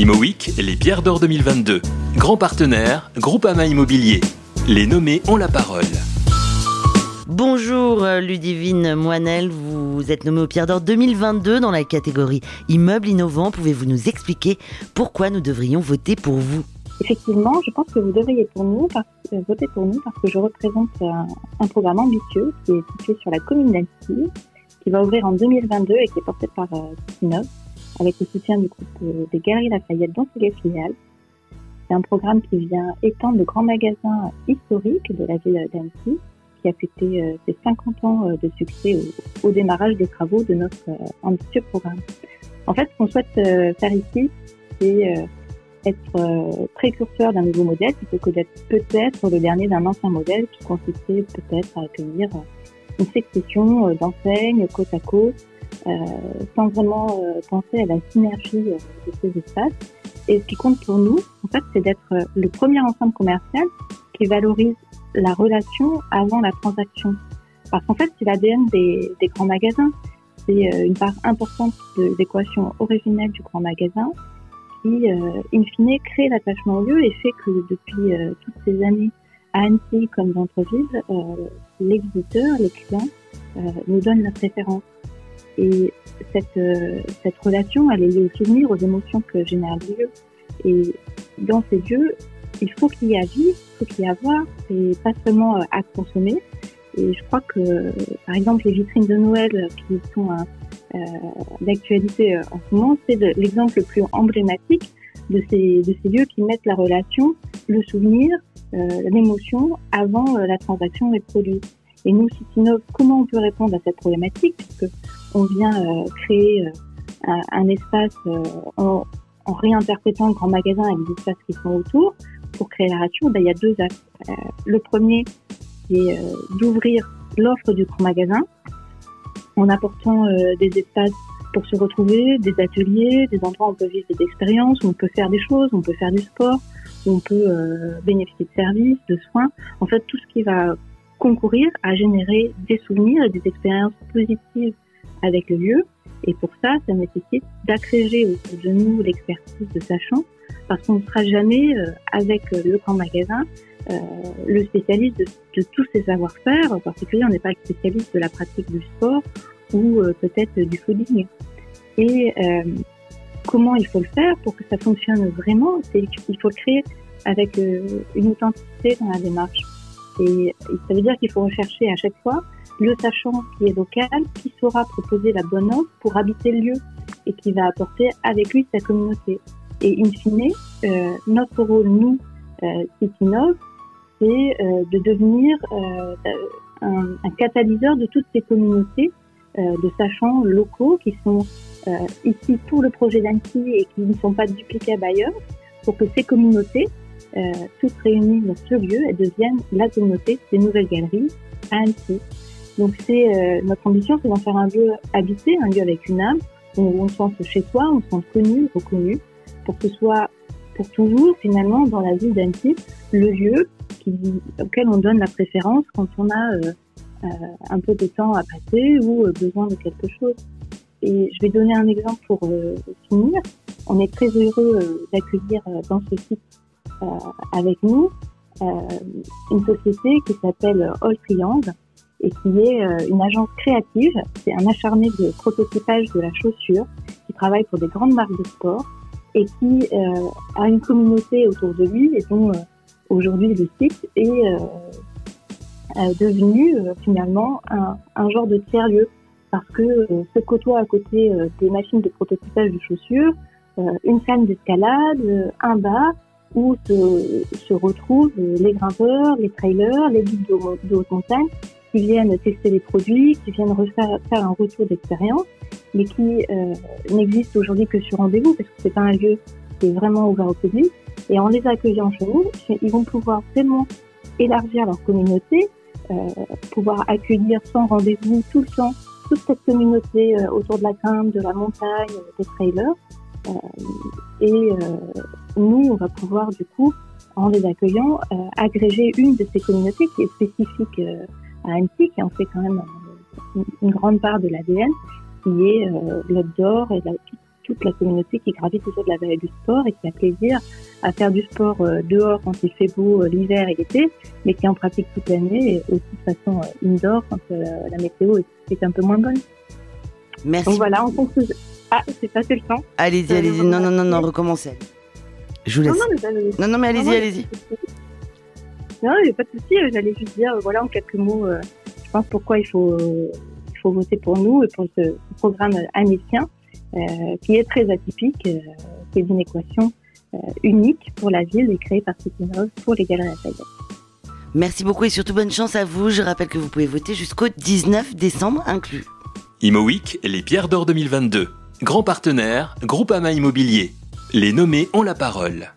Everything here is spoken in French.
ImoWeek, les pierres d'or 2022. Grand partenaire, Groupama Immobilier. Les nommés ont la parole. Bonjour euh, Ludivine Moinel, vous êtes nommée aux Pierres d'Or 2022 dans la catégorie Immeubles innovants. Pouvez-vous nous expliquer pourquoi nous devrions voter pour vous? Effectivement, je pense que vous devriez pour nous, euh, voter pour nous parce que je représente un, programme ambitieux qui est situé sur la commune d'Annecy, qui va ouvrir en 2022 et qui est porté par euh, avec le soutien du groupe euh, des Galeries Lafayette dans ses filiales. C'est un programme qui vient étendre le grand magasin historique de la ville d'Annecy, qui a fêté euh, ses 50 ans euh, de succès au, démarrage des travaux de notre ambitieux programme. En fait, ce qu'on souhaite faire ici, c'est être précurseur d'un nouveau modèle plutôt que d'être peut-être le dernier d'un ancien modèle qui consistait peut-être à accueillir une succession d'enseignes côte à côte euh, sans vraiment euh, penser à la synergie euh, de ces espaces. Et ce qui compte pour nous, en fait, c'est d'être le premier ensemble commercial qui valorise la relation avant la transaction. Parce qu'en fait, c'est l'ADN des, des, grands magasins. C'est une part importante de l'équation originelle du grand magasin qui, in fine, crée l'attachement au lieu et fait que depuis toutes ces années, à Annecy comme dans d'autres villes, les visiteurs, les clients nous donnent la préférence. Et cette, euh, cette relation, elle est liée aux souvenirs, aux émotions que génère le lieu. Et dans ces lieux, il faut qu'il y ait à vivre, il faut qu'il y ait à voir, et pas seulement euh, à consommer. Et je crois que, par exemple, les vitrines de Noël qui sont euh, d'actualité en ce moment, c'est l'exemple le plus emblématique de ces, de lieux qui mettent la relation, le souvenir, euh, l'émotion avant la transaction et le produit. Et nous, Citinov, comment on peut répondre à cette problématique Puisque on vient euh, créer euh, un, espace euh, en, réinterprétant le grand magasin et les espaces qui sont autour pour créer la rature. Ben, il y a deux axes. le premier, c'est d'ouvrir l'offre du grand magasin en apportant des espaces pour se retrouver, des ateliers, des endroits où on peut vivre des expériences, où on peut faire des choses, où on peut faire du sport, où on peut bénéficier de services, de soins. En fait, tout ce qui va concourir à générer des souvenirs et des expériences positives avec le lieu. Et pour ça, ça nécessite d'agréger autour de nous l'expertise de sachant, parce qu'on ne sera jamais euh, avec euh, le grand magasin euh, le spécialiste de, tous ces savoir-faire. En particulier, on n'est pas spécialiste de la pratique du sport ou peut-être du fooding. Et comment il faut le faire pour que ça fonctionne vraiment? C'est qu'il faut le créer avec une authenticité dans la démarche. Et ça veut dire qu'il faut rechercher à chaque fois le sachant qui est local, qui saura proposer la bonne offre pour habiter le lieu et qui va apporter avec lui sa communauté. Et in fine, euh, notre rôle, nous, euh, c'est euh, de devenir euh, un, catalyseur de toutes ces communautés de sachants locaux qui sont ici pour le projet d'Annecy et qui ne sont pas duplicables ailleurs, pour que ces communautés, toutes réunies dans ce lieu, elles deviennent la communauté des nouvelles galeries à Annecy. Donc c'est euh, notre ambition, c'est d'en faire un lieu habité, un lieu avec une âme, où on se sente chez soi, on se sent connu, reconnu, pour que ce soit pour toujours finalement dans la vie d'Annecy le lieu auquel on donne la préférence quand on a euh, euh, un peu de temps à passer ou besoin de quelque chose. Et je vais donner un exemple pour finir. On est très heureux d'accueillir dans ce site avec nous une société qui s'appelle All Triangle et qui est euh, une agence créative. C'est un acharné de prototypage de la chaussure qui travaille pour des grandes marques de sport et qui euh, a une communauté autour de lui et dont euh, aujourd'hui le site est devenu finalement un, un, genre de tiers-lieu parce que se côtoie à côté des machines de prototypage de chaussures une salle d'escalade, un bar où se, se, retrouvent les grimpeurs, les trailers, les guides de, haute montagne qui viennent tester les produits, qui viennent refaire, faire un retour d'expérience, mais qui euh, n'existent aujourd'hui que sur rendez-vous parce que c'est pas un lieu qui est vraiment ouvert au public. Et en les accueillant chez nous, ils vont pouvoir tellement élargir leur communauté, euh, pouvoir accueillir sans rendez-vous tout le temps toute cette communauté euh, autour de la grimpe, de la montagne, des trailers. Euh, et euh, nous, on va pouvoir du coup, en les accueillant, agréger une de ces communautés qui est spécifique à Annecy, qui en fait quand même une, grande part de l'ADN, qui est euh, l'outdoor et toute la communauté qui gravite autour de la vallée du sport et qui a plaisir à faire du sport euh, dehors quand il fait beau l'hiver et l'été, mais qui en pratique toute l'année et aussi de façon indoor quand la météo est un peu moins bonne. Merci. Donc voilà, en conclusion. Ah, c'est passé le temps. Allez-y, allez-y. Non, non, non, non, recommencez. Je vous laisse. Non, non, mais, allez-y, allez-y. Non, il n'y a pas de souci. J'allais juste dire, voilà, en quelques mots, je pense pourquoi il faut, il faut voter pour nous et pour ce, programme anécien, euh, qui est très atypique, euh, qui est d'une équation euh, unique pour la ville et créée par Rose pour les galeries Lafayette. Merci beaucoup et surtout bonne chance à vous. Je rappelle que vous pouvez voter jusqu'au 19 décembre inclus. Imo Week, les Pierres d'Or 2022. Grand partenaire, Groupama Immobilier. Les nommés ont la parole.